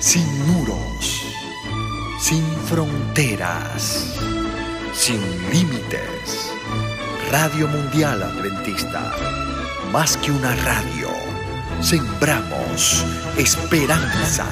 sin muros, sin fronteras, sin límites. Radio Mundial Adventista, más que una radio, sembramos esperanza.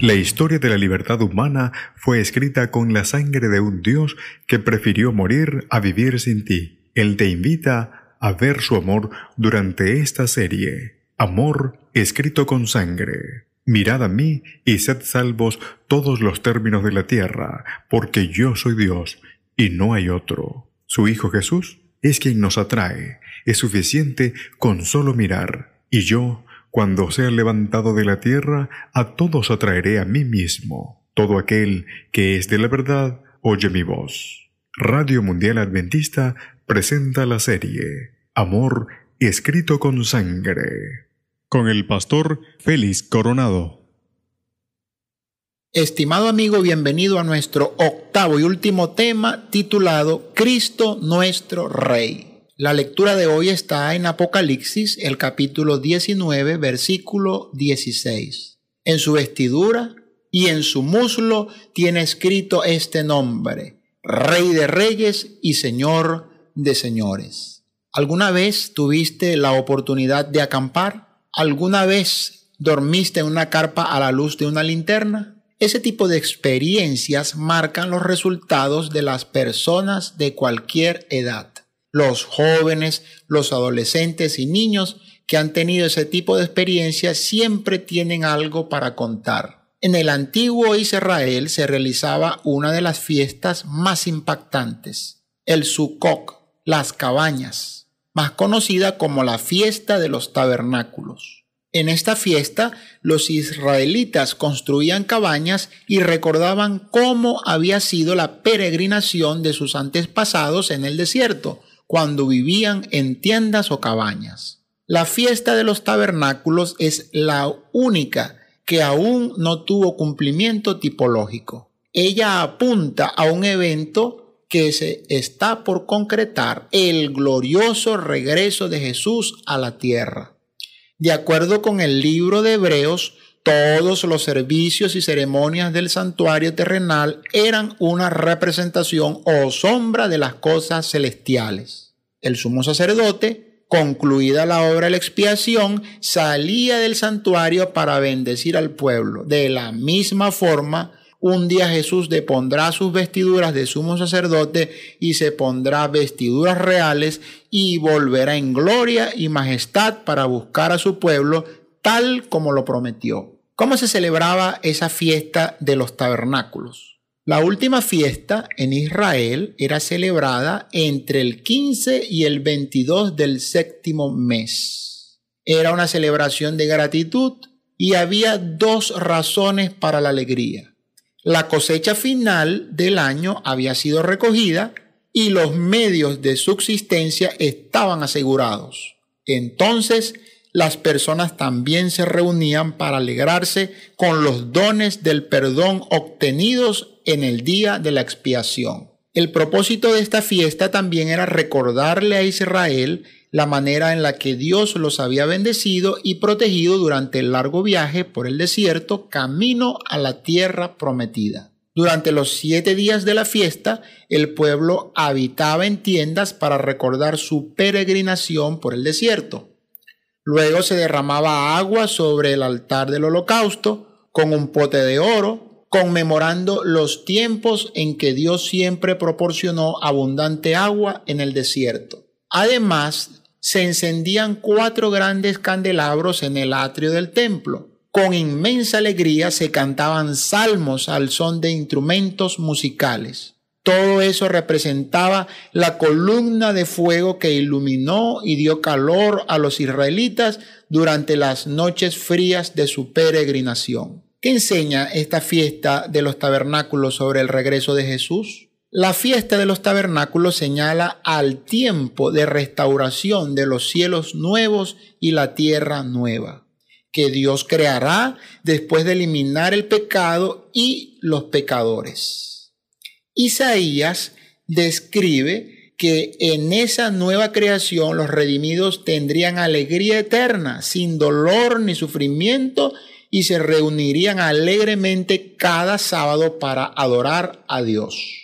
La historia de la libertad humana fue escrita con la sangre de un Dios que prefirió morir a vivir sin ti. Él te invita a ver su amor durante esta serie. Amor escrito con sangre. Mirad a mí y sed salvos todos los términos de la tierra, porque yo soy Dios y no hay otro. Su Hijo Jesús es quien nos atrae. Es suficiente con solo mirar. Y yo, cuando sea levantado de la tierra, a todos atraeré a mí mismo. Todo aquel que es de la verdad, oye mi voz. Radio Mundial Adventista presenta la serie Amor escrito con sangre con el pastor Félix Coronado. Estimado amigo, bienvenido a nuestro octavo y último tema titulado Cristo nuestro Rey. La lectura de hoy está en Apocalipsis, el capítulo 19, versículo 16. En su vestidura y en su muslo tiene escrito este nombre, Rey de Reyes y Señor de Señores. ¿Alguna vez tuviste la oportunidad de acampar? ¿Alguna vez dormiste en una carpa a la luz de una linterna? Ese tipo de experiencias marcan los resultados de las personas de cualquier edad. Los jóvenes, los adolescentes y niños que han tenido ese tipo de experiencias siempre tienen algo para contar. En el antiguo Israel se realizaba una de las fiestas más impactantes, el Sukkot, las cabañas más conocida como la fiesta de los tabernáculos. En esta fiesta, los israelitas construían cabañas y recordaban cómo había sido la peregrinación de sus antepasados en el desierto, cuando vivían en tiendas o cabañas. La fiesta de los tabernáculos es la única que aún no tuvo cumplimiento tipológico. Ella apunta a un evento que se está por concretar el glorioso regreso de Jesús a la tierra. De acuerdo con el libro de Hebreos, todos los servicios y ceremonias del santuario terrenal eran una representación o sombra de las cosas celestiales. El sumo sacerdote, concluida la obra de la expiación, salía del santuario para bendecir al pueblo. De la misma forma, un día Jesús depondrá sus vestiduras de sumo sacerdote y se pondrá vestiduras reales y volverá en gloria y majestad para buscar a su pueblo tal como lo prometió. ¿Cómo se celebraba esa fiesta de los tabernáculos? La última fiesta en Israel era celebrada entre el 15 y el 22 del séptimo mes. Era una celebración de gratitud y había dos razones para la alegría. La cosecha final del año había sido recogida y los medios de subsistencia estaban asegurados. Entonces las personas también se reunían para alegrarse con los dones del perdón obtenidos en el día de la expiación. El propósito de esta fiesta también era recordarle a Israel la manera en la que Dios los había bendecido y protegido durante el largo viaje por el desierto camino a la tierra prometida. Durante los siete días de la fiesta, el pueblo habitaba en tiendas para recordar su peregrinación por el desierto. Luego se derramaba agua sobre el altar del holocausto con un pote de oro, conmemorando los tiempos en que Dios siempre proporcionó abundante agua en el desierto. Además, se encendían cuatro grandes candelabros en el atrio del templo. Con inmensa alegría se cantaban salmos al son de instrumentos musicales. Todo eso representaba la columna de fuego que iluminó y dio calor a los israelitas durante las noches frías de su peregrinación. ¿Qué enseña esta fiesta de los tabernáculos sobre el regreso de Jesús? La fiesta de los tabernáculos señala al tiempo de restauración de los cielos nuevos y la tierra nueva, que Dios creará después de eliminar el pecado y los pecadores. Isaías describe que en esa nueva creación los redimidos tendrían alegría eterna, sin dolor ni sufrimiento, y se reunirían alegremente cada sábado para adorar a Dios.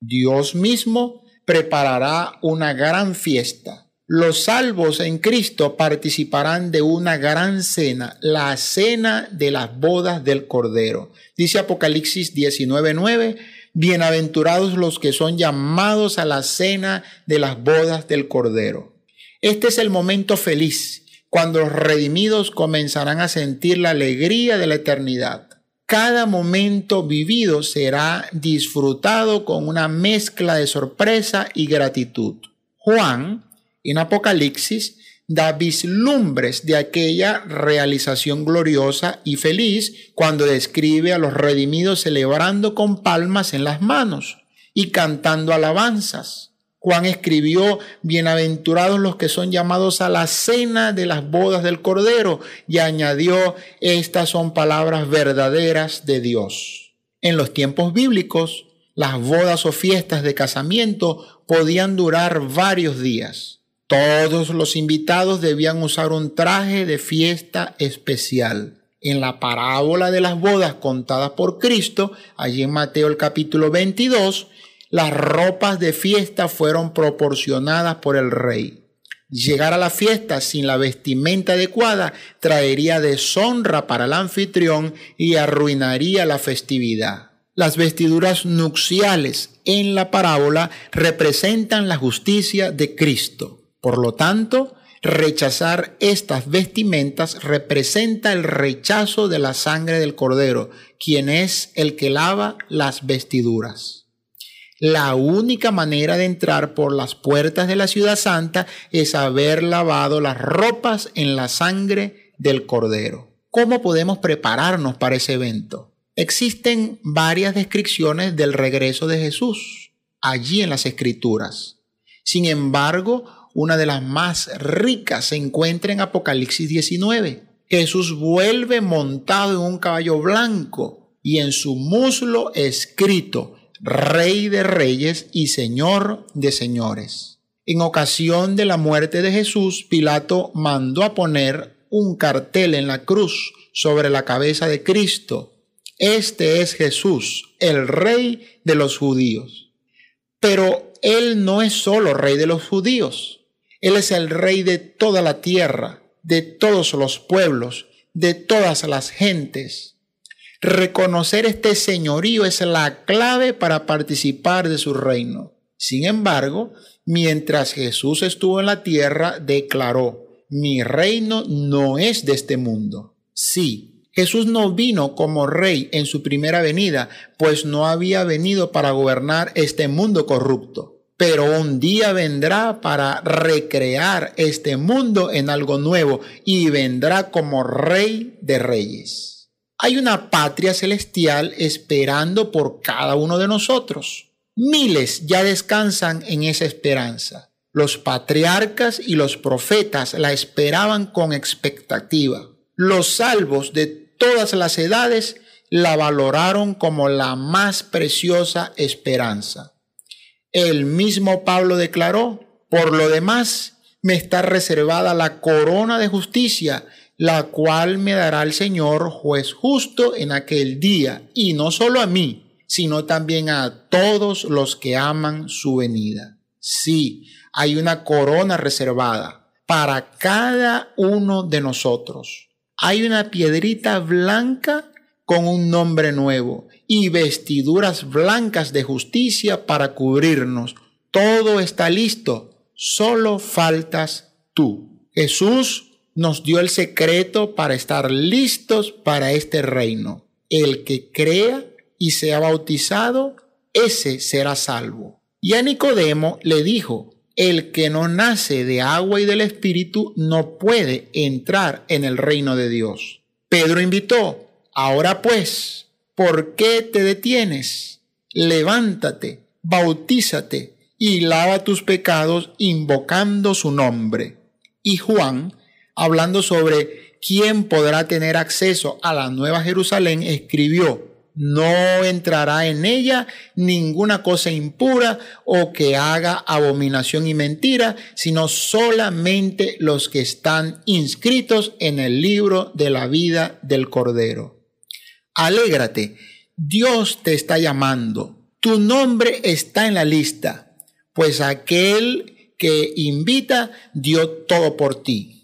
Dios mismo preparará una gran fiesta. Los salvos en Cristo participarán de una gran cena, la cena de las bodas del Cordero. Dice Apocalipsis 19:9, bienaventurados los que son llamados a la cena de las bodas del Cordero. Este es el momento feliz cuando los redimidos comenzarán a sentir la alegría de la eternidad. Cada momento vivido será disfrutado con una mezcla de sorpresa y gratitud. Juan, en Apocalipsis, da vislumbres de aquella realización gloriosa y feliz cuando describe a los redimidos celebrando con palmas en las manos y cantando alabanzas. Juan escribió, bienaventurados los que son llamados a la cena de las bodas del Cordero, y añadió, estas son palabras verdaderas de Dios. En los tiempos bíblicos, las bodas o fiestas de casamiento podían durar varios días. Todos los invitados debían usar un traje de fiesta especial. En la parábola de las bodas contadas por Cristo, allí en Mateo el capítulo 22, las ropas de fiesta fueron proporcionadas por el rey. Llegar a la fiesta sin la vestimenta adecuada traería deshonra para el anfitrión y arruinaría la festividad. Las vestiduras nupciales en la parábola representan la justicia de Cristo. Por lo tanto, rechazar estas vestimentas representa el rechazo de la sangre del Cordero, quien es el que lava las vestiduras. La única manera de entrar por las puertas de la ciudad santa es haber lavado las ropas en la sangre del cordero. ¿Cómo podemos prepararnos para ese evento? Existen varias descripciones del regreso de Jesús allí en las escrituras. Sin embargo, una de las más ricas se encuentra en Apocalipsis 19. Jesús vuelve montado en un caballo blanco y en su muslo escrito Rey de reyes y Señor de señores. En ocasión de la muerte de Jesús, Pilato mandó a poner un cartel en la cruz sobre la cabeza de Cristo. Este es Jesús, el rey de los judíos. Pero Él no es solo rey de los judíos, Él es el rey de toda la tierra, de todos los pueblos, de todas las gentes. Reconocer este señorío es la clave para participar de su reino. Sin embargo, mientras Jesús estuvo en la tierra, declaró, mi reino no es de este mundo. Sí, Jesús no vino como rey en su primera venida, pues no había venido para gobernar este mundo corrupto. Pero un día vendrá para recrear este mundo en algo nuevo y vendrá como rey de reyes. Hay una patria celestial esperando por cada uno de nosotros. Miles ya descansan en esa esperanza. Los patriarcas y los profetas la esperaban con expectativa. Los salvos de todas las edades la valoraron como la más preciosa esperanza. El mismo Pablo declaró, por lo demás, me está reservada la corona de justicia la cual me dará el Señor juez justo en aquel día, y no solo a mí, sino también a todos los que aman su venida. Sí, hay una corona reservada para cada uno de nosotros. Hay una piedrita blanca con un nombre nuevo y vestiduras blancas de justicia para cubrirnos. Todo está listo, solo faltas tú. Jesús nos dio el secreto para estar listos para este reino. El que crea y sea bautizado, ese será salvo. Y a Nicodemo le dijo, el que no nace de agua y del Espíritu no puede entrar en el reino de Dios. Pedro invitó, ahora pues, ¿por qué te detienes? Levántate, bautízate y lava tus pecados invocando su nombre. Y Juan, hablando sobre quién podrá tener acceso a la Nueva Jerusalén, escribió, No entrará en ella ninguna cosa impura o que haga abominación y mentira, sino solamente los que están inscritos en el libro de la vida del Cordero. Alégrate, Dios te está llamando. Tu nombre está en la lista, pues aquel que invita dio todo por ti.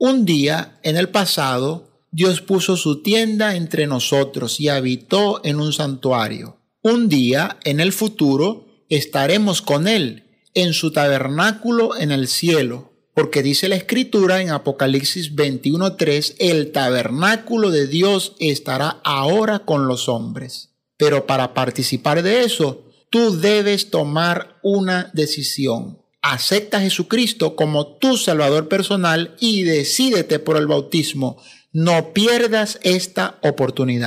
Un día, en el pasado, Dios puso su tienda entre nosotros y habitó en un santuario. Un día, en el futuro, estaremos con Él en su tabernáculo en el cielo, porque dice la escritura en Apocalipsis 21.3, el tabernáculo de Dios estará ahora con los hombres. Pero para participar de eso, tú debes tomar una decisión. Acepta a Jesucristo como tu Salvador personal y decídete por el bautismo no pierdas esta oportunidad.